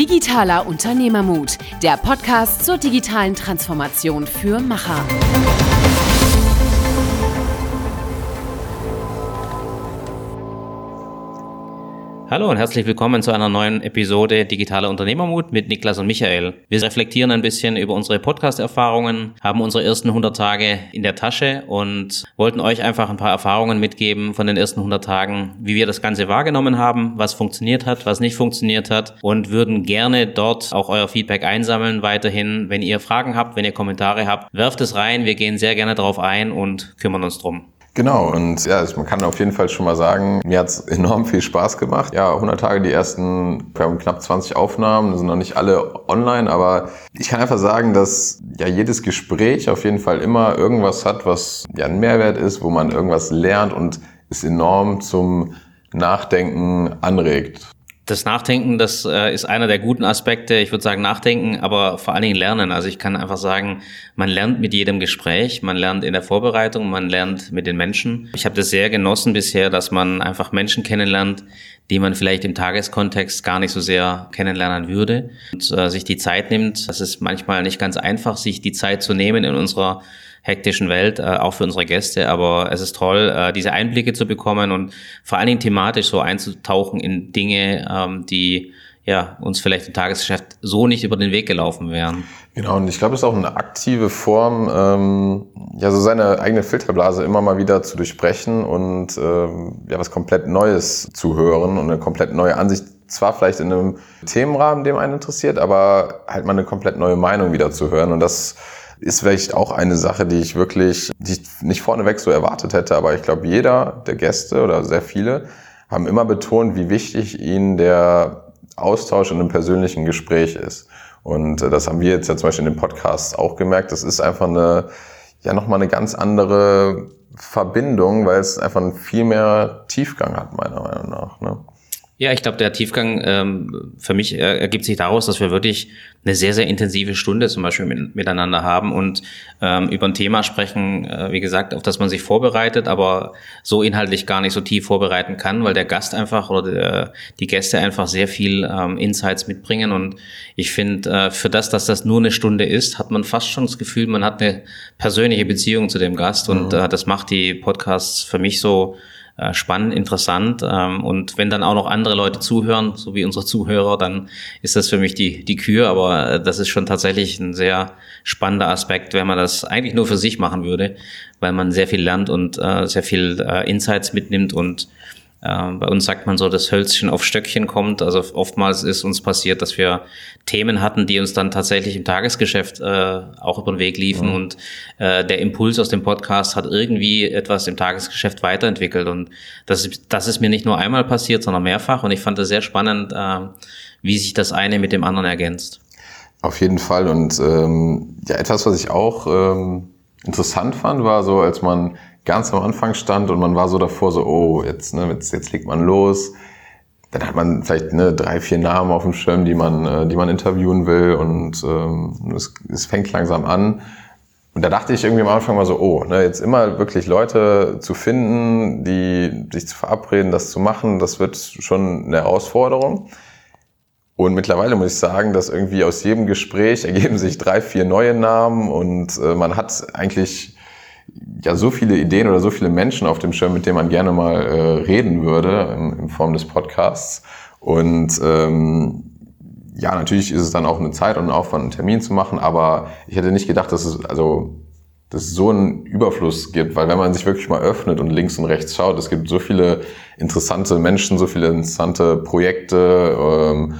Digitaler Unternehmermut, der Podcast zur digitalen Transformation für Macher. Hallo und herzlich willkommen zu einer neuen Episode Digitaler Unternehmermut mit Niklas und Michael. Wir reflektieren ein bisschen über unsere Podcast-Erfahrungen, haben unsere ersten 100 Tage in der Tasche und wollten euch einfach ein paar Erfahrungen mitgeben von den ersten 100 Tagen, wie wir das Ganze wahrgenommen haben, was funktioniert hat, was nicht funktioniert hat und würden gerne dort auch euer Feedback einsammeln weiterhin. Wenn ihr Fragen habt, wenn ihr Kommentare habt, werft es rein. Wir gehen sehr gerne darauf ein und kümmern uns drum. Genau, und ja, man kann auf jeden Fall schon mal sagen, mir hat's enorm viel Spaß gemacht. Ja, 100 Tage, die ersten, wir haben knapp 20 Aufnahmen, sind noch nicht alle online, aber ich kann einfach sagen, dass ja jedes Gespräch auf jeden Fall immer irgendwas hat, was ja ein Mehrwert ist, wo man irgendwas lernt und es enorm zum Nachdenken anregt das Nachdenken, das äh, ist einer der guten Aspekte. Ich würde sagen Nachdenken, aber vor allen Dingen Lernen. Also ich kann einfach sagen, man lernt mit jedem Gespräch, man lernt in der Vorbereitung, man lernt mit den Menschen. Ich habe das sehr genossen bisher, dass man einfach Menschen kennenlernt, die man vielleicht im Tageskontext gar nicht so sehr kennenlernen würde und äh, sich die Zeit nimmt. Das ist manchmal nicht ganz einfach, sich die Zeit zu nehmen in unserer hektischen Welt, äh, auch für unsere Gäste. Aber es ist toll, äh, diese Einblicke zu bekommen und vor allen Dingen thematisch so einzutauchen in Dinge, ähm, die ja, uns vielleicht im Tagesgeschäft so nicht über den Weg gelaufen wären. Genau, und ich glaube, es ist auch eine aktive Form, ähm, ja, so seine eigene Filterblase immer mal wieder zu durchbrechen und ähm, ja, was komplett Neues zu hören und eine komplett neue Ansicht, zwar vielleicht in einem Themenrahmen, dem einen interessiert, aber halt mal eine komplett neue Meinung wieder zu hören. Und das ist vielleicht auch eine Sache, die ich wirklich die ich nicht vorneweg so erwartet hätte, aber ich glaube, jeder der Gäste oder sehr viele haben immer betont, wie wichtig ihnen der Austausch in einem persönlichen Gespräch ist. Und äh, das haben wir jetzt ja zum Beispiel in dem Podcast auch gemerkt. Das ist einfach eine, ja, nochmal eine ganz andere Verbindung, weil es einfach einen viel mehr Tiefgang hat, meiner Meinung nach. Ne? Ja, ich glaube, der Tiefgang ähm, für mich äh, ergibt sich daraus, dass wir wirklich eine sehr, sehr intensive Stunde zum Beispiel mit, miteinander haben und ähm, über ein Thema sprechen, äh, wie gesagt, auf das man sich vorbereitet, aber so inhaltlich gar nicht so tief vorbereiten kann, weil der Gast einfach oder der, die Gäste einfach sehr viel ähm, Insights mitbringen. Und ich finde, äh, für das, dass das nur eine Stunde ist, hat man fast schon das Gefühl, man hat eine persönliche Beziehung zu dem Gast. Und mhm. äh, das macht die Podcasts für mich so äh, spannend, interessant. Ähm, und wenn dann auch noch andere Leute zuhören, so wie unsere Zuhörer, dann ist das für mich die, die Kür. Aber äh, das ist schon tatsächlich ein sehr spannender Aspekt, wenn man das eigentlich nur für sich machen würde, weil man sehr viel lernt und äh, sehr viel äh, Insights mitnimmt und bei uns sagt man so, das Hölzchen auf Stöckchen kommt. Also oftmals ist uns passiert, dass wir Themen hatten, die uns dann tatsächlich im Tagesgeschäft äh, auch über den Weg liefen. Mhm. Und äh, der Impuls aus dem Podcast hat irgendwie etwas im Tagesgeschäft weiterentwickelt. Und das, das ist mir nicht nur einmal passiert, sondern mehrfach. Und ich fand es sehr spannend, äh, wie sich das eine mit dem anderen ergänzt. Auf jeden Fall. Und ähm, ja, etwas, was ich auch ähm, interessant fand, war so, als man ganz am Anfang stand und man war so davor, so, oh, jetzt, ne, jetzt, jetzt legt man los. Dann hat man vielleicht ne, drei, vier Namen auf dem Schirm, die man, äh, die man interviewen will und ähm, es, es fängt langsam an. Und da dachte ich irgendwie am Anfang mal so, oh, ne, jetzt immer wirklich Leute zu finden, die sich zu verabreden, das zu machen, das wird schon eine Herausforderung. Und mittlerweile muss ich sagen, dass irgendwie aus jedem Gespräch ergeben sich drei, vier neue Namen und äh, man hat eigentlich ja so viele Ideen oder so viele Menschen auf dem Schirm, mit denen man gerne mal äh, reden würde in, in, Form des Podcasts. Und ähm, ja, natürlich ist es dann auch eine Zeit und ein Aufwand, einen Termin zu machen, aber ich hätte nicht gedacht, dass es also dass es so einen Überfluss gibt, weil wenn man sich wirklich mal öffnet und links und rechts schaut, es gibt so viele interessante Menschen, so viele interessante Projekte. Ähm,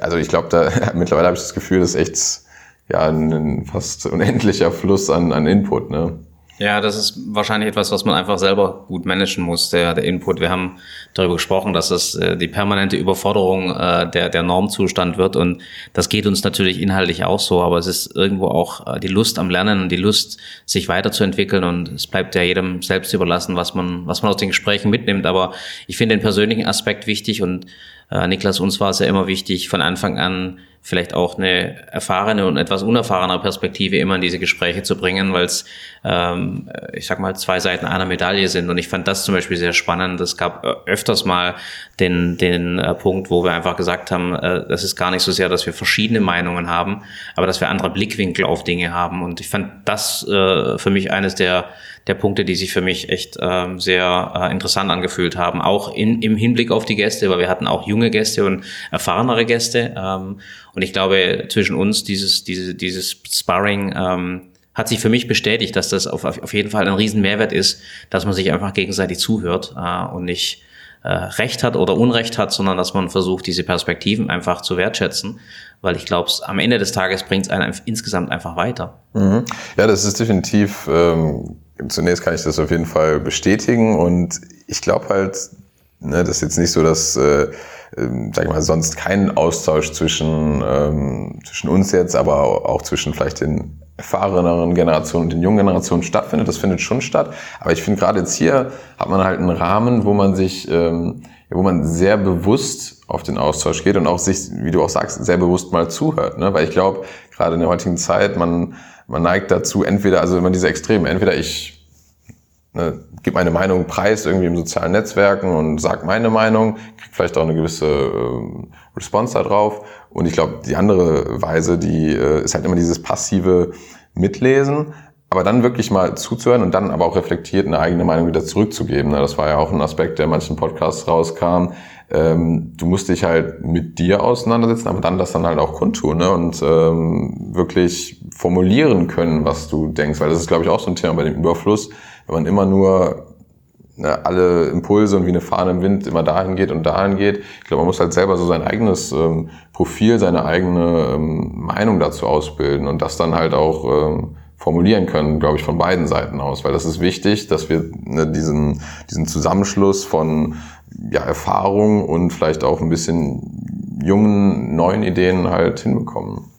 also ich glaube, da mittlerweile habe ich das Gefühl, das ist echt ja ein fast unendlicher Fluss an, an Input. Ne? Ja, das ist wahrscheinlich etwas, was man einfach selber gut managen muss, der, der Input. Wir haben darüber gesprochen, dass es äh, die permanente Überforderung äh, der, der Normzustand wird und das geht uns natürlich inhaltlich auch so, aber es ist irgendwo auch äh, die Lust am Lernen und die Lust, sich weiterzuentwickeln und es bleibt ja jedem selbst überlassen, was man, was man aus den Gesprächen mitnimmt. Aber ich finde den persönlichen Aspekt wichtig und äh, Niklas, uns war es ja immer wichtig, von Anfang an vielleicht auch eine erfahrene und etwas unerfahrene Perspektive immer in diese Gespräche zu bringen, weil es, ähm, ich sag mal, zwei Seiten einer Medaille sind. Und ich fand das zum Beispiel sehr spannend. Es gab äh, öfters mal den, den äh, Punkt, wo wir einfach gesagt haben, äh, das ist gar nicht so sehr, dass wir verschiedene Meinungen haben, aber dass wir andere Blickwinkel auf Dinge haben. Und ich fand das äh, für mich eines der der Punkte, die sich für mich echt ähm, sehr äh, interessant angefühlt haben. Auch in, im Hinblick auf die Gäste, weil wir hatten auch junge Gäste und erfahrenere Gäste. Ähm, und ich glaube, zwischen uns dieses, diese, dieses Sparring ähm, hat sich für mich bestätigt, dass das auf, auf jeden Fall ein riesen Mehrwert ist, dass man sich einfach gegenseitig zuhört äh, und nicht äh, Recht hat oder Unrecht hat, sondern dass man versucht, diese Perspektiven einfach zu wertschätzen, weil ich glaube, am Ende des Tages bringt es einen insgesamt einfach weiter. Mhm. Ja, das ist definitiv, ähm, zunächst kann ich das auf jeden Fall bestätigen und ich glaube halt, ne, das ist jetzt nicht so, dass äh, ähm, sag ich mal, sonst keinen Austausch zwischen, ähm, zwischen uns jetzt, aber auch zwischen vielleicht den erfahreneren Generationen und den jungen Generationen stattfindet. Das findet schon statt. Aber ich finde gerade jetzt hier hat man halt einen Rahmen, wo man sich, ähm, wo man sehr bewusst auf den Austausch geht und auch sich, wie du auch sagst, sehr bewusst mal zuhört. Ne? Weil ich glaube, gerade in der heutigen Zeit, man, man neigt dazu, entweder, also immer diese Extreme, entweder ich ne, gebe meine Meinung preis irgendwie im sozialen Netzwerken und sag meine Meinung, krieg vielleicht auch eine gewisse äh, Response darauf. Und ich glaube, die andere Weise, die äh, ist halt immer dieses passive Mitlesen, aber dann wirklich mal zuzuhören und dann aber auch reflektiert eine eigene Meinung wieder zurückzugeben. Ne? Das war ja auch ein Aspekt, der in manchen Podcasts rauskam. Ähm, du musst dich halt mit dir auseinandersetzen, aber dann das dann halt auch kundtun ne? und ähm, wirklich formulieren können, was du denkst. Weil das ist, glaube ich, auch so ein Thema bei dem Überfluss wenn man immer nur ne, alle Impulse und wie eine Fahne im Wind immer dahin geht und dahin geht. Ich glaube, man muss halt selber so sein eigenes ähm, Profil, seine eigene ähm, Meinung dazu ausbilden und das dann halt auch ähm, formulieren können, glaube ich, von beiden Seiten aus, weil das ist wichtig, dass wir ne, diesen, diesen Zusammenschluss von ja, Erfahrung und vielleicht auch ein bisschen jungen, neuen Ideen halt hinbekommen.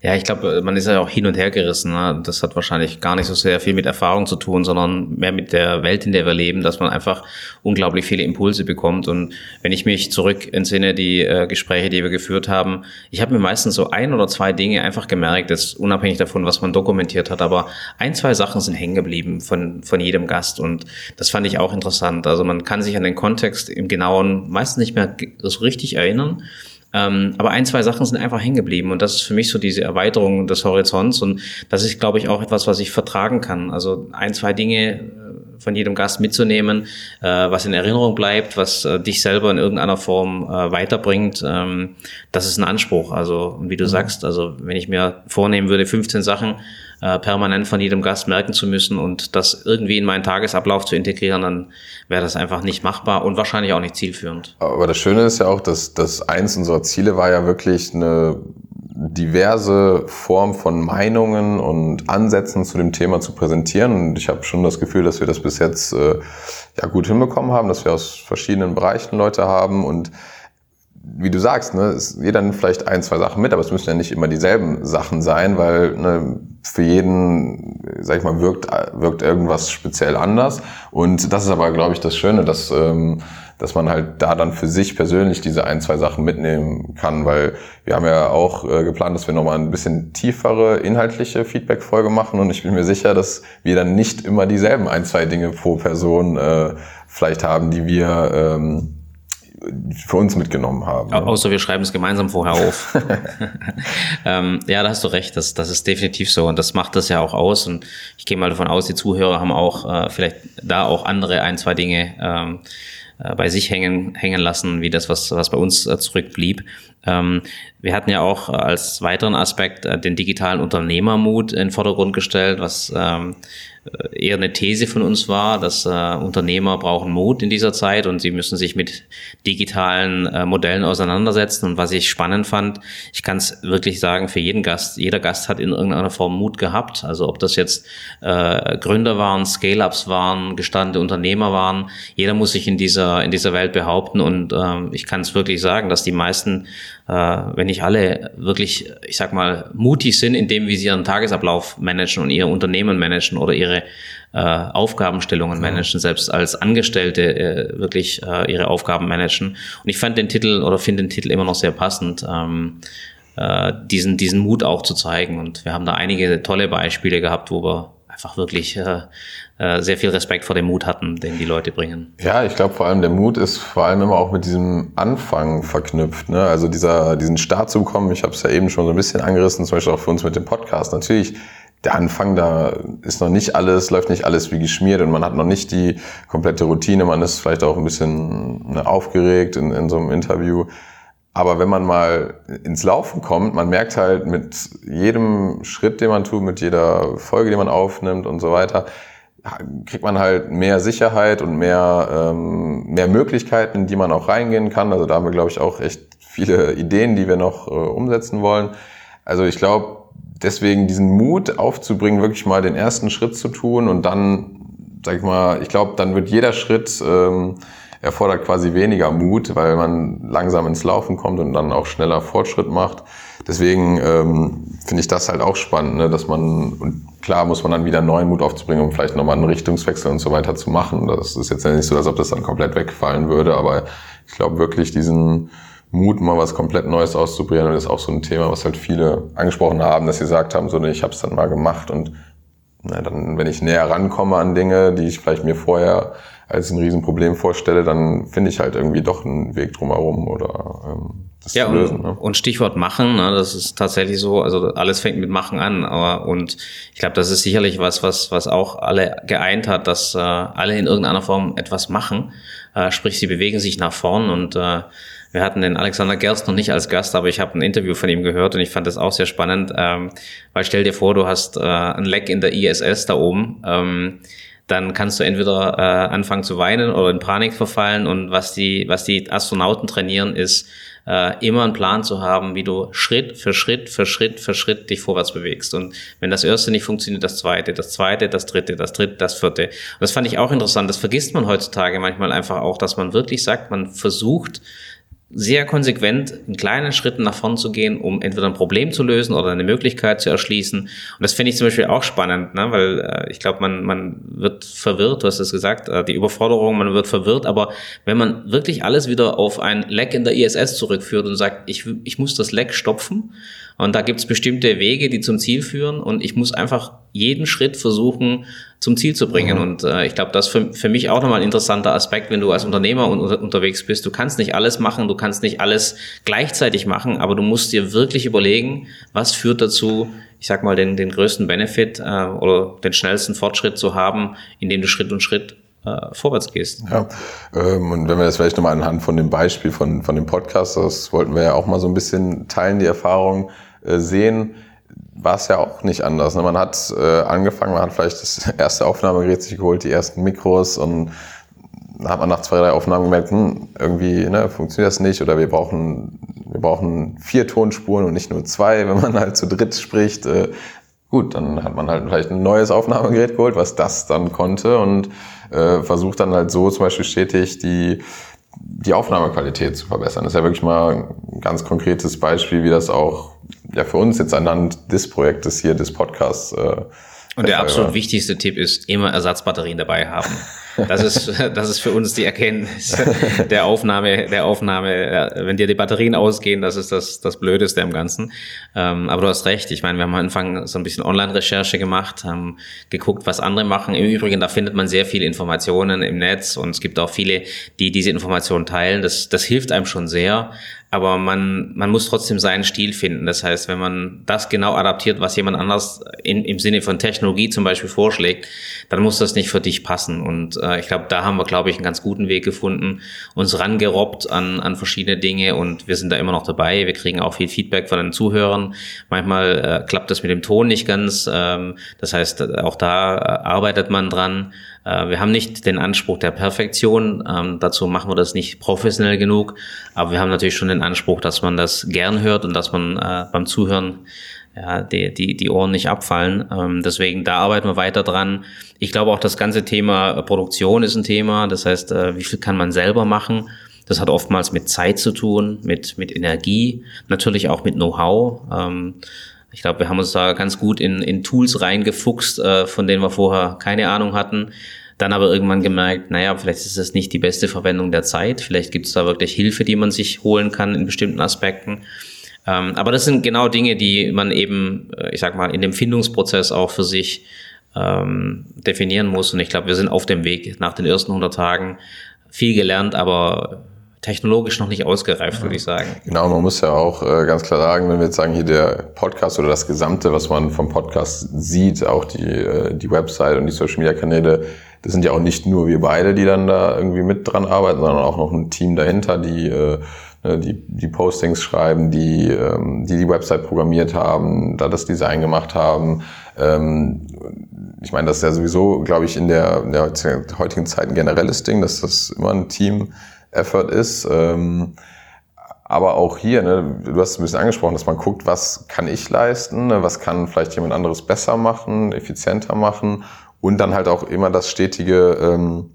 Ja, ich glaube, man ist ja auch hin und her gerissen. Ne? Das hat wahrscheinlich gar nicht so sehr viel mit Erfahrung zu tun, sondern mehr mit der Welt, in der wir leben, dass man einfach unglaublich viele Impulse bekommt. Und wenn ich mich zurück entsinne, die äh, Gespräche, die wir geführt haben, ich habe mir meistens so ein oder zwei Dinge einfach gemerkt, jetzt unabhängig davon, was man dokumentiert hat, aber ein, zwei Sachen sind hängen geblieben von, von jedem Gast. Und das fand ich auch interessant. Also man kann sich an den Kontext im Genauen meistens nicht mehr so richtig erinnern. Ähm, aber ein, zwei Sachen sind einfach hängen geblieben und das ist für mich so diese Erweiterung des Horizonts und das ist, glaube ich, auch etwas, was ich vertragen kann. Also ein, zwei Dinge von jedem Gast mitzunehmen, äh, was in Erinnerung bleibt, was äh, dich selber in irgendeiner Form äh, weiterbringt, ähm, das ist ein Anspruch. Also, und wie du mhm. sagst, also wenn ich mir vornehmen würde, 15 Sachen äh, permanent von jedem Gast merken zu müssen und das irgendwie in meinen Tagesablauf zu integrieren, dann wäre das einfach nicht machbar und wahrscheinlich auch nicht zielführend. Aber das Schöne ist ja auch, dass, dass eins unserer Ziele war ja wirklich eine diverse Form von Meinungen und Ansätzen zu dem Thema zu präsentieren. Und ich habe schon das Gefühl, dass wir das bis jetzt äh, ja gut hinbekommen haben, dass wir aus verschiedenen Bereichen Leute haben und wie du sagst, ne, ist, jeder nimmt vielleicht ein, zwei Sachen mit, aber es müssen ja nicht immer dieselben Sachen sein, weil ne, für jeden, sag ich mal, wirkt, wirkt irgendwas speziell anders. Und das ist aber, glaube ich, das Schöne, dass, ähm, dass man halt da dann für sich persönlich diese ein, zwei Sachen mitnehmen kann, weil wir haben ja auch äh, geplant, dass wir nochmal ein bisschen tiefere inhaltliche Feedback-Folge machen und ich bin mir sicher, dass wir dann nicht immer dieselben ein, zwei Dinge pro Person äh, vielleicht haben, die wir ähm, für uns mitgenommen haben. Außer wir schreiben es gemeinsam vorher auf. ähm, ja, da hast du recht, das, das ist definitiv so und das macht das ja auch aus und ich gehe mal davon aus, die Zuhörer haben auch äh, vielleicht da auch andere ein, zwei Dinge ähm, äh, bei sich hängen, hängen lassen, wie das, was, was bei uns äh, zurückblieb. Ähm, wir hatten ja auch als weiteren Aspekt äh, den digitalen Unternehmermut in den Vordergrund gestellt, was ähm, äh, eher eine These von uns war, dass äh, Unternehmer brauchen Mut in dieser Zeit und sie müssen sich mit digitalen äh, Modellen auseinandersetzen. Und was ich spannend fand, ich kann es wirklich sagen, für jeden Gast, jeder Gast hat in irgendeiner Form Mut gehabt. Also ob das jetzt äh, Gründer waren, Scale-ups waren, gestandene Unternehmer waren, jeder muss sich in dieser, in dieser Welt behaupten. Und äh, ich kann es wirklich sagen, dass die meisten äh, wenn nicht alle wirklich, ich sag mal, mutig sind in dem, wie sie ihren Tagesablauf managen und ihr Unternehmen managen oder ihre äh, Aufgabenstellungen managen, selbst als Angestellte äh, wirklich äh, ihre Aufgaben managen. Und ich fand den Titel oder finde den Titel immer noch sehr passend. Ähm, äh, diesen, diesen Mut auch zu zeigen. Und wir haben da einige tolle Beispiele gehabt, wo wir einfach wirklich äh, äh, sehr viel Respekt vor dem Mut hatten, den die Leute bringen. Ja, ich glaube vor allem der Mut ist vor allem immer auch mit diesem Anfang verknüpft. Ne? Also dieser, diesen Start zu bekommen, ich habe es ja eben schon so ein bisschen angerissen, zum Beispiel auch für uns mit dem Podcast. Natürlich, der Anfang, da ist noch nicht alles, läuft nicht alles wie geschmiert und man hat noch nicht die komplette Routine, man ist vielleicht auch ein bisschen ne, aufgeregt in, in so einem Interview. Aber wenn man mal ins Laufen kommt, man merkt halt mit jedem Schritt, den man tut, mit jeder Folge, die man aufnimmt und so weiter, kriegt man halt mehr Sicherheit und mehr, ähm, mehr Möglichkeiten, in die man auch reingehen kann. Also da haben wir, glaube ich, auch echt viele Ideen, die wir noch äh, umsetzen wollen. Also ich glaube, deswegen diesen Mut aufzubringen, wirklich mal den ersten Schritt zu tun und dann, sag ich mal, ich glaube, dann wird jeder Schritt ähm, erfordert quasi weniger Mut, weil man langsam ins Laufen kommt und dann auch schneller Fortschritt macht. Deswegen ähm, finde ich das halt auch spannend, ne, dass man, und klar muss man dann wieder neuen Mut aufzubringen, um vielleicht nochmal einen Richtungswechsel und so weiter zu machen. Das ist jetzt nicht so, als ob das dann komplett wegfallen würde, aber ich glaube wirklich diesen Mut, mal was komplett Neues auszuprobieren, und das ist auch so ein Thema, was halt viele angesprochen haben, dass sie gesagt haben, so, ich habe es dann mal gemacht und na, dann, wenn ich näher rankomme an Dinge, die ich vielleicht mir vorher als ein Riesenproblem vorstelle, dann finde ich halt irgendwie doch einen Weg drumherum oder ähm, das ja, zu lösen. Und, ne? und Stichwort machen, ne, das ist tatsächlich so, also alles fängt mit Machen an, aber und ich glaube, das ist sicherlich was, was, was auch alle geeint hat, dass äh, alle in irgendeiner Form etwas machen, äh, sprich sie bewegen sich nach vorn und äh, wir hatten den Alexander Gerst noch nicht als Gast, aber ich habe ein Interview von ihm gehört und ich fand das auch sehr spannend, ähm, weil stell dir vor, du hast äh, ein Leck in der ISS da oben. Ähm, dann kannst du entweder äh, anfangen zu weinen oder in Panik verfallen. Und was die, was die Astronauten trainieren, ist äh, immer einen Plan zu haben, wie du Schritt für Schritt für Schritt für Schritt dich vorwärts bewegst. Und wenn das erste nicht funktioniert, das zweite, das zweite, das dritte, das dritte, das vierte. Und das fand ich auch interessant. Das vergisst man heutzutage manchmal einfach auch, dass man wirklich sagt, man versucht, sehr konsequent in kleinen Schritten nach vorn zu gehen, um entweder ein Problem zu lösen oder eine Möglichkeit zu erschließen. Und das finde ich zum Beispiel auch spannend, ne? weil äh, ich glaube, man, man wird verwirrt, du hast es gesagt, äh, die Überforderung, man wird verwirrt, aber wenn man wirklich alles wieder auf ein Leck in der ISS zurückführt und sagt, ich, ich muss das Leck stopfen und da gibt es bestimmte Wege, die zum Ziel führen und ich muss einfach jeden Schritt versuchen, zum Ziel zu bringen. Mhm. Und äh, ich glaube, das ist für, für mich auch nochmal ein interessanter Aspekt, wenn du als Unternehmer un unterwegs bist. Du kannst nicht alles machen, du kannst nicht alles gleichzeitig machen, aber du musst dir wirklich überlegen, was führt dazu, ich sag mal, den, den größten Benefit äh, oder den schnellsten Fortschritt zu haben, indem du Schritt und Schritt äh, vorwärts gehst. Ja, ähm, und wenn wir das vielleicht nochmal anhand von dem Beispiel von, von dem Podcast, das wollten wir ja auch mal so ein bisschen teilen, die Erfahrung, sehen, war es ja auch nicht anders. Ne? Man hat äh, angefangen, man hat vielleicht das erste Aufnahmegerät sich geholt, die ersten Mikros und dann hat man nach zwei, drei Aufnahmen gemerkt, hm, irgendwie ne, funktioniert das nicht oder wir brauchen, wir brauchen vier Tonspuren und nicht nur zwei, wenn man halt zu dritt spricht. Äh, gut, dann hat man halt vielleicht ein neues Aufnahmegerät geholt, was das dann konnte und äh, versucht dann halt so zum Beispiel stetig die die Aufnahmequalität zu verbessern. Das ist ja wirklich mal ein ganz konkretes Beispiel, wie das auch ja für uns jetzt anhand des Projektes hier, des Podcasts. Äh, und der absolut wichtigste Tipp ist, immer Ersatzbatterien dabei haben. Das ist, das ist für uns die Erkenntnis der Aufnahme, der Aufnahme. Wenn dir die Batterien ausgehen, das ist das, das Blödeste im Ganzen. Ähm, aber du hast recht. Ich meine, wir haben am Anfang so ein bisschen Online-Recherche gemacht, haben geguckt, was andere machen. Im Übrigen, da findet man sehr viele Informationen im Netz und es gibt auch viele, die diese Informationen teilen. Das, das hilft einem schon sehr aber man, man muss trotzdem seinen Stil finden. Das heißt, wenn man das genau adaptiert, was jemand anders in, im Sinne von Technologie zum Beispiel vorschlägt, dann muss das nicht für dich passen. Und äh, ich glaube, da haben wir, glaube ich, einen ganz guten Weg gefunden, uns rangerobbt an, an verschiedene Dinge und wir sind da immer noch dabei. Wir kriegen auch viel Feedback von den Zuhörern. Manchmal äh, klappt das mit dem Ton nicht ganz. Ähm, das heißt, auch da äh, arbeitet man dran. Äh, wir haben nicht den Anspruch der Perfektion, ähm, dazu machen wir das nicht professionell genug, aber wir haben natürlich schon den Anspruch, dass man das gern hört und dass man äh, beim Zuhören ja, die, die, die Ohren nicht abfallen. Ähm, deswegen, da arbeiten wir weiter dran. Ich glaube auch, das ganze Thema Produktion ist ein Thema. Das heißt, äh, wie viel kann man selber machen? Das hat oftmals mit Zeit zu tun, mit, mit Energie, natürlich auch mit Know-how. Ähm, ich glaube, wir haben uns da ganz gut in, in Tools reingefuchst, äh, von denen wir vorher keine Ahnung hatten. Dann aber irgendwann gemerkt, naja, vielleicht ist das nicht die beste Verwendung der Zeit. Vielleicht gibt es da wirklich Hilfe, die man sich holen kann in bestimmten Aspekten. Ähm, aber das sind genau Dinge, die man eben, äh, ich sag mal, in dem Findungsprozess auch für sich ähm, definieren muss. Und ich glaube, wir sind auf dem Weg nach den ersten 100 Tagen viel gelernt, aber technologisch noch nicht ausgereift, würde ich sagen. Genau, man muss ja auch äh, ganz klar sagen, wenn wir jetzt sagen, hier der Podcast oder das Gesamte, was man vom Podcast sieht, auch die, äh, die Website und die Social Media Kanäle, das sind ja auch nicht nur wir beide, die dann da irgendwie mit dran arbeiten, sondern auch noch ein Team dahinter, die äh, ne, die, die Postings schreiben, die, ähm, die die Website programmiert haben, da das Design gemacht haben. Ähm, ich meine, das ist ja sowieso, glaube ich, in der, in der heutigen Zeit ein generelles Ding, dass das immer ein Team-Effort ist. Ähm, aber auch hier, ne, du hast es ein bisschen angesprochen, dass man guckt, was kann ich leisten, ne, was kann vielleicht jemand anderes besser machen, effizienter machen und dann halt auch immer das stetige ähm,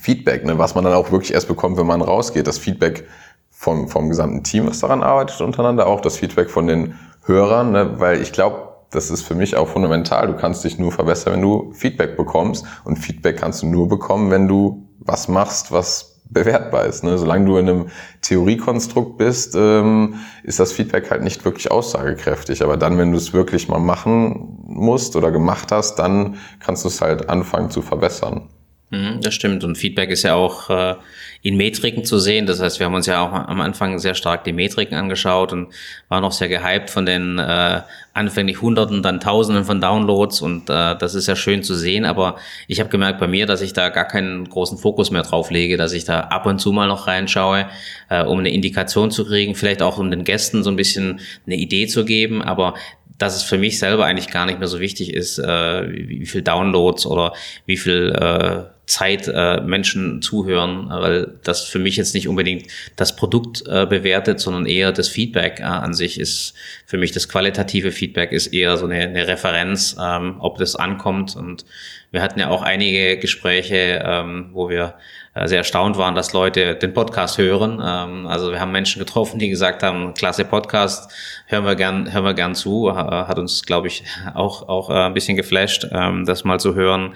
Feedback, ne, was man dann auch wirklich erst bekommt, wenn man rausgeht. Das Feedback vom, vom gesamten Team, was daran arbeitet untereinander, auch das Feedback von den Hörern, ne, weil ich glaube, das ist für mich auch fundamental. Du kannst dich nur verbessern, wenn du Feedback bekommst. Und Feedback kannst du nur bekommen, wenn du was machst, was bewertbar ist. Ne? Solange du in einem Theoriekonstrukt bist, ähm, ist das Feedback halt nicht wirklich aussagekräftig. Aber dann, wenn du es wirklich mal machen musst oder gemacht hast, dann kannst du es halt anfangen zu verbessern. Mhm, das stimmt. Und Feedback ist ja auch äh, in Metriken zu sehen. Das heißt, wir haben uns ja auch am Anfang sehr stark die Metriken angeschaut und waren noch sehr gehypt von den äh, anfänglich Hunderten, dann Tausenden von Downloads. Und äh, das ist ja schön zu sehen. Aber ich habe gemerkt bei mir, dass ich da gar keinen großen Fokus mehr drauf lege, dass ich da ab und zu mal noch reinschaue, äh, um eine Indikation zu kriegen, vielleicht auch um den Gästen so ein bisschen eine Idee zu geben. Aber dass es für mich selber eigentlich gar nicht mehr so wichtig ist, äh, wie, wie viel Downloads oder wie viel äh, Zeit äh, Menschen zuhören, weil das für mich jetzt nicht unbedingt das Produkt äh, bewertet, sondern eher das Feedback äh, an sich ist für mich das qualitative Feedback ist eher so eine, eine Referenz, ähm, ob das ankommt. Und wir hatten ja auch einige Gespräche, ähm, wo wir äh, sehr erstaunt waren, dass Leute den Podcast hören. Ähm, also wir haben Menschen getroffen, die gesagt haben, klasse Podcast, hören wir gern, hören wir gern zu. Hat uns, glaube ich, auch auch äh, ein bisschen geflasht, ähm, das mal zu hören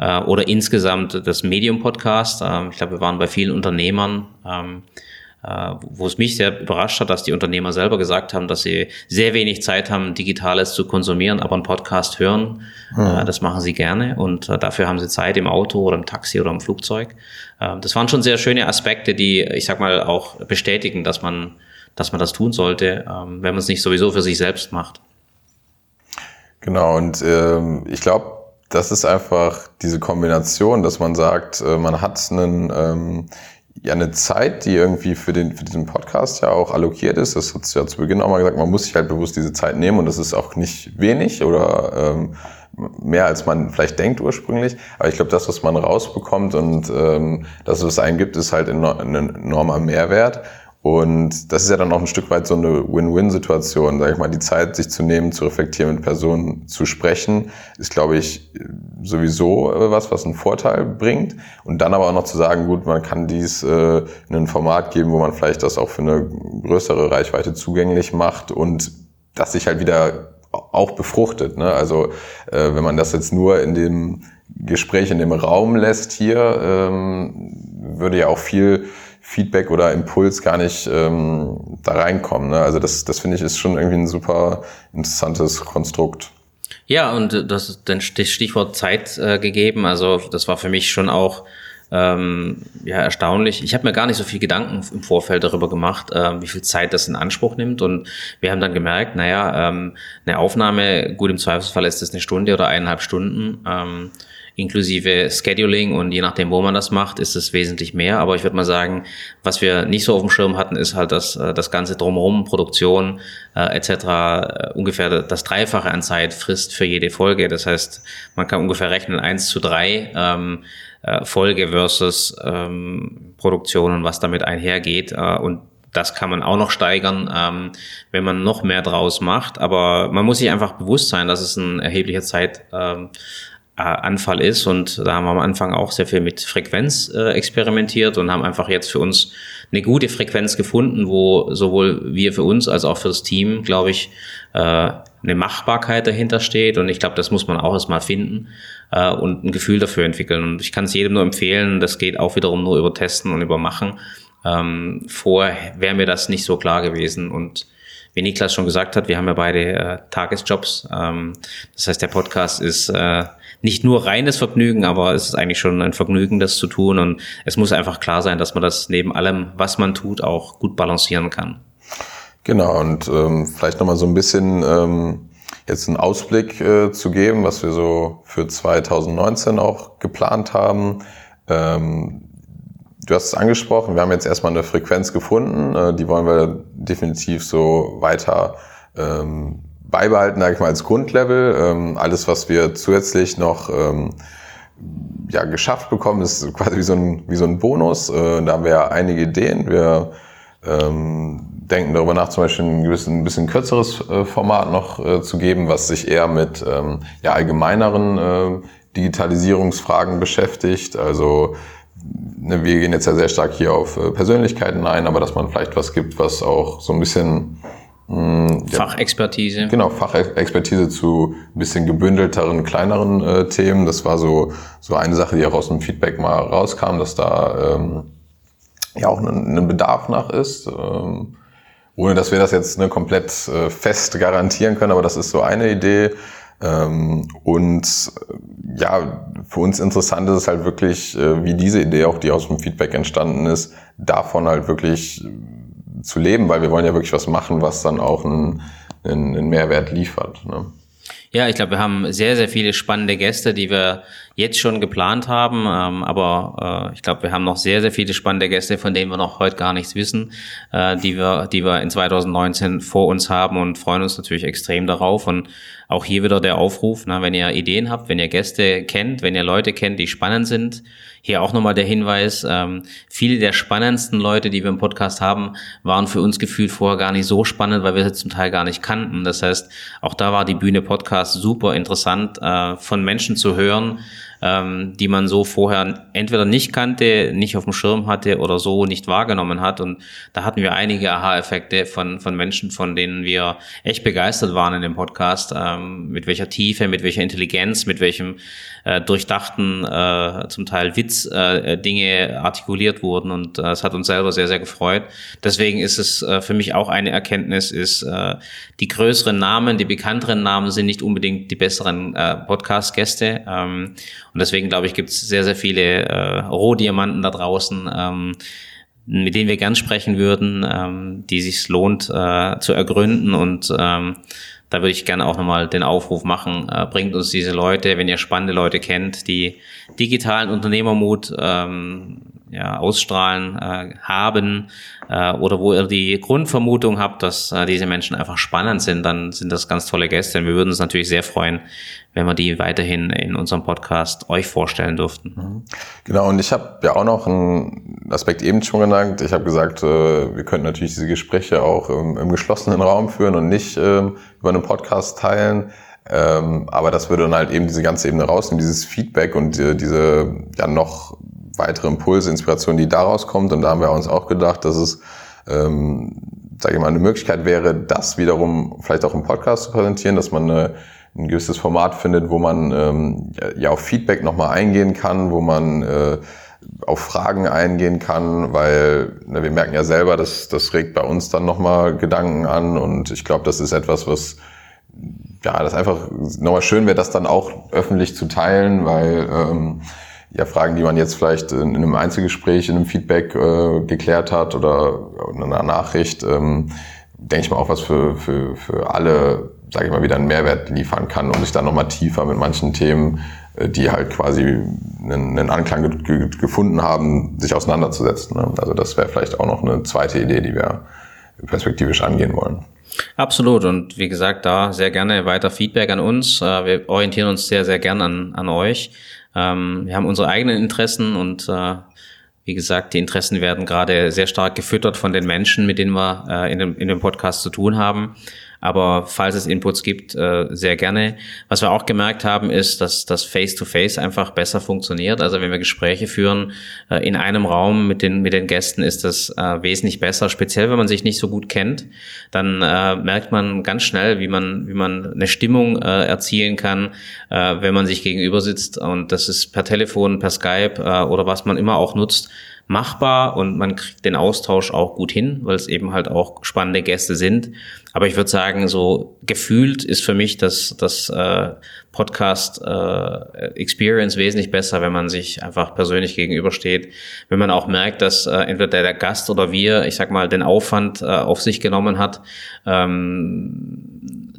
äh, oder insgesamt das Medium-Podcast. Ähm, ich glaube, wir waren bei vielen Unternehmern, ähm, äh, wo es mich sehr überrascht hat, dass die Unternehmer selber gesagt haben, dass sie sehr wenig Zeit haben, Digitales zu konsumieren, aber einen Podcast hören, mhm. das machen sie gerne und äh, dafür haben sie Zeit im Auto oder im Taxi oder im Flugzeug. Ähm, das waren schon sehr schöne Aspekte, die, ich sag mal, auch bestätigen, dass man, dass man das tun sollte, ähm, wenn man es nicht sowieso für sich selbst macht. Genau, und ähm, ich glaube, das ist einfach diese Kombination, dass man sagt, äh, man hat einen, ähm, ja, eine Zeit, die irgendwie für, den, für diesen Podcast ja auch allokiert ist. Das hat ja zu Beginn auch mal gesagt, man muss sich halt bewusst diese Zeit nehmen und das ist auch nicht wenig oder ähm, mehr als man vielleicht denkt ursprünglich. Aber ich glaube, das, was man rausbekommt und ähm, das, was es einen gibt, ist halt ein enormer Mehrwert. Und das ist ja dann auch ein Stück weit so eine Win-Win-Situation, sag ich mal, die Zeit sich zu nehmen, zu reflektieren, mit Personen zu sprechen, ist, glaube ich, sowieso äh, was, was einen Vorteil bringt. Und dann aber auch noch zu sagen, gut, man kann dies äh, in ein Format geben, wo man vielleicht das auch für eine größere Reichweite zugänglich macht und das sich halt wieder auch befruchtet. Ne? Also äh, wenn man das jetzt nur in dem Gespräch in dem Raum lässt hier, ähm, würde ja auch viel Feedback oder Impuls gar nicht ähm, da reinkommen. Ne? Also das, das finde ich ist schon irgendwie ein super interessantes Konstrukt. Ja, und das ist dann Stichwort Zeit äh, gegeben. Also das war für mich schon auch ähm, ja erstaunlich. Ich habe mir gar nicht so viel Gedanken im Vorfeld darüber gemacht, äh, wie viel Zeit das in Anspruch nimmt. Und wir haben dann gemerkt, naja, ähm, eine Aufnahme, gut im Zweifelsfall ist das eine Stunde oder eineinhalb Stunden. Ähm, inklusive Scheduling und je nachdem, wo man das macht, ist es wesentlich mehr. Aber ich würde mal sagen, was wir nicht so auf dem Schirm hatten, ist halt das, äh, das ganze drumherum, Produktion äh, etc. Äh, ungefähr das Dreifache an Zeit frisst für jede Folge. Das heißt, man kann ungefähr rechnen eins zu drei ähm, äh, Folge versus ähm, Produktion und was damit einhergeht. Äh, und das kann man auch noch steigern, ähm, wenn man noch mehr draus macht. Aber man muss sich einfach bewusst sein, dass es ein erheblicher Zeit ähm, äh, Anfall ist. Und da haben wir am Anfang auch sehr viel mit Frequenz äh, experimentiert und haben einfach jetzt für uns eine gute Frequenz gefunden, wo sowohl wir für uns als auch für das Team, glaube ich, äh, eine Machbarkeit dahinter steht. Und ich glaube, das muss man auch erstmal finden äh, und ein Gefühl dafür entwickeln. Und ich kann es jedem nur empfehlen, das geht auch wiederum nur über Testen und über Machen. Ähm, vorher wäre mir das nicht so klar gewesen. Und wie Niklas schon gesagt hat, wir haben ja beide äh, Tagesjobs. Ähm, das heißt, der Podcast ist äh, nicht nur reines Vergnügen, aber es ist eigentlich schon ein Vergnügen, das zu tun. Und es muss einfach klar sein, dass man das neben allem, was man tut, auch gut balancieren kann. Genau, und ähm, vielleicht nochmal so ein bisschen ähm, jetzt einen Ausblick äh, zu geben, was wir so für 2019 auch geplant haben. Ähm, du hast es angesprochen, wir haben jetzt erstmal eine Frequenz gefunden, äh, die wollen wir definitiv so weiter ähm, beibehalten, sage ich mal, als Grundlevel. Ähm, alles, was wir zusätzlich noch ähm, ja, geschafft bekommen, ist quasi wie so ein, wie so ein Bonus. Äh, da haben wir ja einige Ideen. Wir ähm, denken darüber nach, zum Beispiel ein, gewissen, ein bisschen kürzeres äh, Format noch äh, zu geben, was sich eher mit ähm, ja, allgemeineren äh, Digitalisierungsfragen beschäftigt. Also ne, wir gehen jetzt ja sehr stark hier auf äh, Persönlichkeiten ein, aber dass man vielleicht was gibt, was auch so ein bisschen Fachexpertise. Genau, Fachexpertise zu ein bisschen gebündelteren, kleineren äh, Themen. Das war so, so eine Sache, die auch aus dem Feedback mal rauskam, dass da ähm, ja auch ein, ein Bedarf nach ist. Ähm, ohne dass wir das jetzt ne, komplett äh, fest garantieren können, aber das ist so eine Idee. Ähm, und äh, ja, für uns interessant ist es halt wirklich, äh, wie diese Idee, auch die aus dem Feedback entstanden ist, davon halt wirklich zu leben, weil wir wollen ja wirklich was machen, was dann auch einen, einen, Mehrwert liefert. Ne? Ja, ich glaube, wir haben sehr, sehr viele spannende Gäste, die wir jetzt schon geplant haben. Ähm, aber äh, ich glaube, wir haben noch sehr, sehr viele spannende Gäste, von denen wir noch heute gar nichts wissen, äh, die wir, die wir in 2019 vor uns haben und freuen uns natürlich extrem darauf. Und auch hier wieder der Aufruf, na, wenn ihr Ideen habt, wenn ihr Gäste kennt, wenn ihr Leute kennt, die spannend sind. Hier auch nochmal der Hinweis, ähm, viele der spannendsten Leute, die wir im Podcast haben, waren für uns gefühlt vorher gar nicht so spannend, weil wir sie zum Teil gar nicht kannten. Das heißt, auch da war die Bühne Podcast super interessant, äh, von Menschen zu hören, ähm, die man so vorher entweder nicht kannte, nicht auf dem Schirm hatte oder so nicht wahrgenommen hat. Und da hatten wir einige Aha-Effekte von, von Menschen, von denen wir echt begeistert waren in dem Podcast, ähm, mit welcher Tiefe, mit welcher Intelligenz, mit welchem äh, durchdachten, äh, zum Teil Witz äh, Dinge artikuliert wurden. Und äh, es hat uns selber sehr, sehr gefreut. Deswegen ist es äh, für mich auch eine Erkenntnis, ist äh, die größeren Namen, die bekannteren Namen sind nicht unbedingt die besseren äh, Podcast-Gäste. Ähm, und deswegen glaube ich, gibt es sehr, sehr viele äh, Rohdiamanten da draußen, ähm, mit denen wir gern sprechen würden, ähm, die sich lohnt äh, zu ergründen. Und ähm, da würde ich gerne auch nochmal den Aufruf machen. Äh, bringt uns diese Leute, wenn ihr spannende Leute kennt, die digitalen Unternehmermut ähm, ja, ausstrahlen, äh, haben äh, oder wo ihr die Grundvermutung habt, dass äh, diese Menschen einfach spannend sind, dann sind das ganz tolle Gäste. Und wir würden uns natürlich sehr freuen, wenn wir die weiterhin in unserem Podcast euch vorstellen durften. Mhm. Genau, und ich habe ja auch noch einen Aspekt eben schon genannt. Ich habe gesagt, äh, wir könnten natürlich diese Gespräche auch im, im geschlossenen Raum führen und nicht ähm, über einen Podcast teilen. Ähm, aber das würde dann halt eben diese ganze Ebene rausnehmen, dieses Feedback und äh, diese ja noch weitere Impulse, Inspiration, die daraus kommt. Und da haben wir uns auch gedacht, dass es, ähm, sage ich mal, eine Möglichkeit wäre, das wiederum vielleicht auch im Podcast zu präsentieren, dass man eine, ein gewisses Format findet, wo man ähm, ja auf Feedback nochmal eingehen kann, wo man äh, auf Fragen eingehen kann, weil ne, wir merken ja selber, dass das regt bei uns dann nochmal Gedanken an und ich glaube, das ist etwas, was ja, das einfach nochmal schön wäre, das dann auch öffentlich zu teilen, weil ähm, ja, Fragen, die man jetzt vielleicht in, in einem Einzelgespräch, in einem Feedback äh, geklärt hat oder in einer Nachricht, ähm, denke ich mal auch was für, für, für alle, sage ich mal, wieder einen Mehrwert liefern kann, um sich dann nochmal tiefer mit manchen Themen, äh, die halt quasi einen, einen Anklang ge ge gefunden haben, sich auseinanderzusetzen. Ne? Also das wäre vielleicht auch noch eine zweite Idee, die wir perspektivisch angehen wollen. Absolut. Und wie gesagt, da sehr gerne weiter Feedback an uns. Äh, wir orientieren uns sehr, sehr gern an, an euch. Ähm, wir haben unsere eigenen Interessen und äh, wie gesagt, die Interessen werden gerade sehr stark gefüttert von den Menschen, mit denen wir äh, in, dem, in dem Podcast zu tun haben. Aber falls es Inputs gibt, äh, sehr gerne. Was wir auch gemerkt haben, ist, dass das Face-to-Face -face einfach besser funktioniert. Also wenn wir Gespräche führen äh, in einem Raum mit den, mit den Gästen, ist das äh, wesentlich besser. Speziell, wenn man sich nicht so gut kennt, dann merkt man ganz schnell, wie man, wie man eine Stimmung erzielen kann, wenn man sich gegenüber sitzt. Und das ist per Telefon, per Skype oder was man immer auch nutzt machbar und man kriegt den Austausch auch gut hin, weil es eben halt auch spannende Gäste sind. Aber ich würde sagen, so gefühlt ist für mich das, das äh, Podcast äh, Experience wesentlich besser, wenn man sich einfach persönlich gegenübersteht. Wenn man auch merkt, dass äh, entweder der Gast oder wir, ich sag mal, den Aufwand äh, auf sich genommen hat, ähm,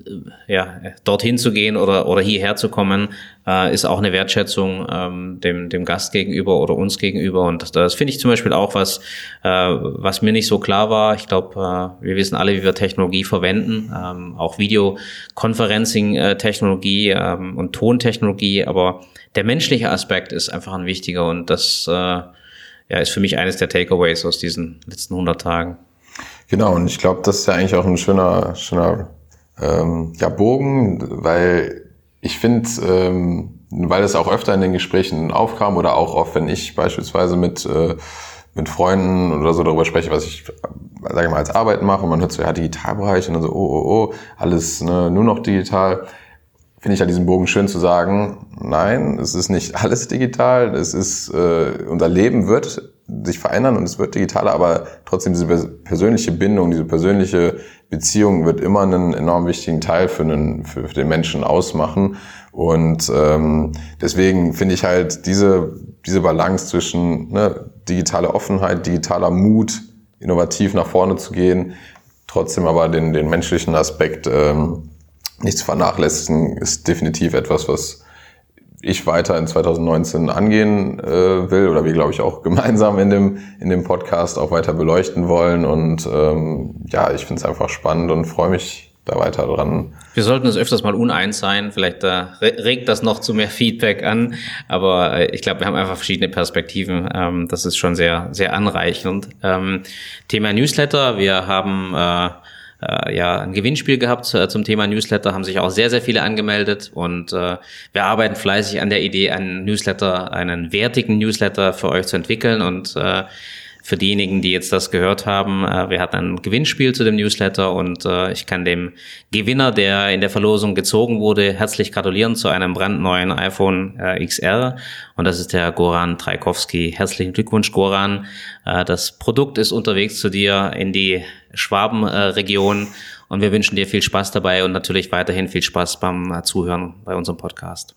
ja, dorthin zu gehen oder, oder hierher zu kommen, äh, ist auch eine Wertschätzung ähm, dem, dem Gast gegenüber oder uns gegenüber. Und das, das finde ich zum Beispiel auch was, äh, was mir nicht so klar war. Ich glaube, äh, wir wissen alle, wie wir Technologie verwenden, ähm, auch Videoconferencing-Technologie ähm, und Tontechnologie, aber der menschliche Aspekt ist einfach ein wichtiger und das äh, ja, ist für mich eines der Takeaways aus diesen letzten 100 Tagen. Genau, und ich glaube, das ist ja eigentlich auch ein schöner, schöner ähm, ja, Bogen, weil ich finde, ähm, weil es auch öfter in den Gesprächen aufkam oder auch oft, wenn ich beispielsweise mit, äh, mit Freunden oder so darüber spreche, was ich, sage ich mal, als Arbeit mache und man hört so, ja, Digitalbereich und dann so, oh, oh, oh, alles ne, nur noch digital. Finde ich ja diesen Bogen schön zu sagen, nein, es ist nicht alles digital, es ist, äh, unser Leben wird sich verändern und es wird digitaler, aber trotzdem diese persönliche Bindung, diese persönliche Beziehung wird immer einen enorm wichtigen Teil für, für, für den Menschen ausmachen. Und ähm, deswegen finde ich halt diese, diese Balance zwischen ne, digitaler Offenheit, digitaler Mut, innovativ nach vorne zu gehen, trotzdem aber den, den menschlichen Aspekt ähm, nicht zu vernachlässigen, ist definitiv etwas, was ich weiter in 2019 angehen äh, will oder wir, glaube ich, auch gemeinsam in dem, in dem Podcast auch weiter beleuchten wollen. Und ähm, ja, ich finde es einfach spannend und freue mich da weiter dran. Wir sollten uns öfters mal uneins sein. Vielleicht äh, regt das noch zu mehr Feedback an. Aber äh, ich glaube, wir haben einfach verschiedene Perspektiven. Ähm, das ist schon sehr, sehr anreichend. Ähm, Thema Newsletter. Wir haben äh, äh, ja ein Gewinnspiel gehabt äh, zum Thema Newsletter, haben sich auch sehr, sehr viele angemeldet und äh, wir arbeiten fleißig an der Idee, einen Newsletter, einen wertigen Newsletter für euch zu entwickeln und äh, für diejenigen, die jetzt das gehört haben, äh, wir hatten ein Gewinnspiel zu dem Newsletter und äh, ich kann dem Gewinner, der in der Verlosung gezogen wurde, herzlich gratulieren zu einem brandneuen iPhone äh, XR und das ist der Goran Traikowski. Herzlichen Glückwunsch, Goran. Das Produkt ist unterwegs zu dir in die Schwabenregion und wir wünschen dir viel Spaß dabei und natürlich weiterhin viel Spaß beim äh, Zuhören bei unserem Podcast.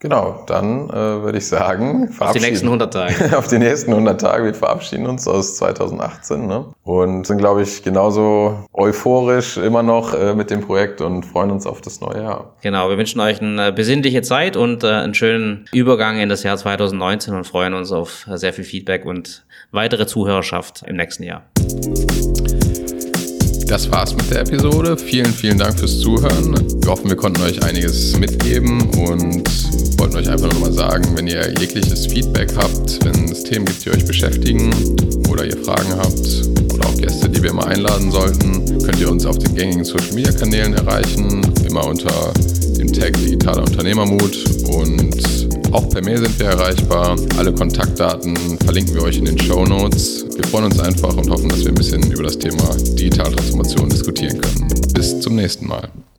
Genau, dann äh, würde ich sagen, auf die nächsten 100 Tage. auf die nächsten 100 Tage. Wir verabschieden uns aus 2018 ne? und sind, glaube ich, genauso euphorisch immer noch äh, mit dem Projekt und freuen uns auf das neue Jahr. Genau, wir wünschen euch eine besinnliche Zeit und äh, einen schönen Übergang in das Jahr 2019 und freuen uns auf sehr viel Feedback und weitere Zuhörerschaft im nächsten Jahr. Das war's mit der Episode. Vielen, vielen Dank fürs Zuhören. Wir hoffen, wir konnten euch einiges mitgeben und wollten euch einfach nur mal sagen, wenn ihr jegliches Feedback habt, wenn es Themen gibt, die euch beschäftigen oder ihr Fragen habt oder auch Gäste, die wir mal einladen sollten, könnt ihr uns auf den gängigen Social Media Kanälen erreichen, immer unter dem Tag Digitaler Unternehmermut und auch per Mail sind wir erreichbar. Alle Kontaktdaten verlinken wir euch in den Show Notes. Wir freuen uns einfach und hoffen, dass wir ein bisschen über das Thema Digitale Transformation diskutieren können. Bis zum nächsten Mal.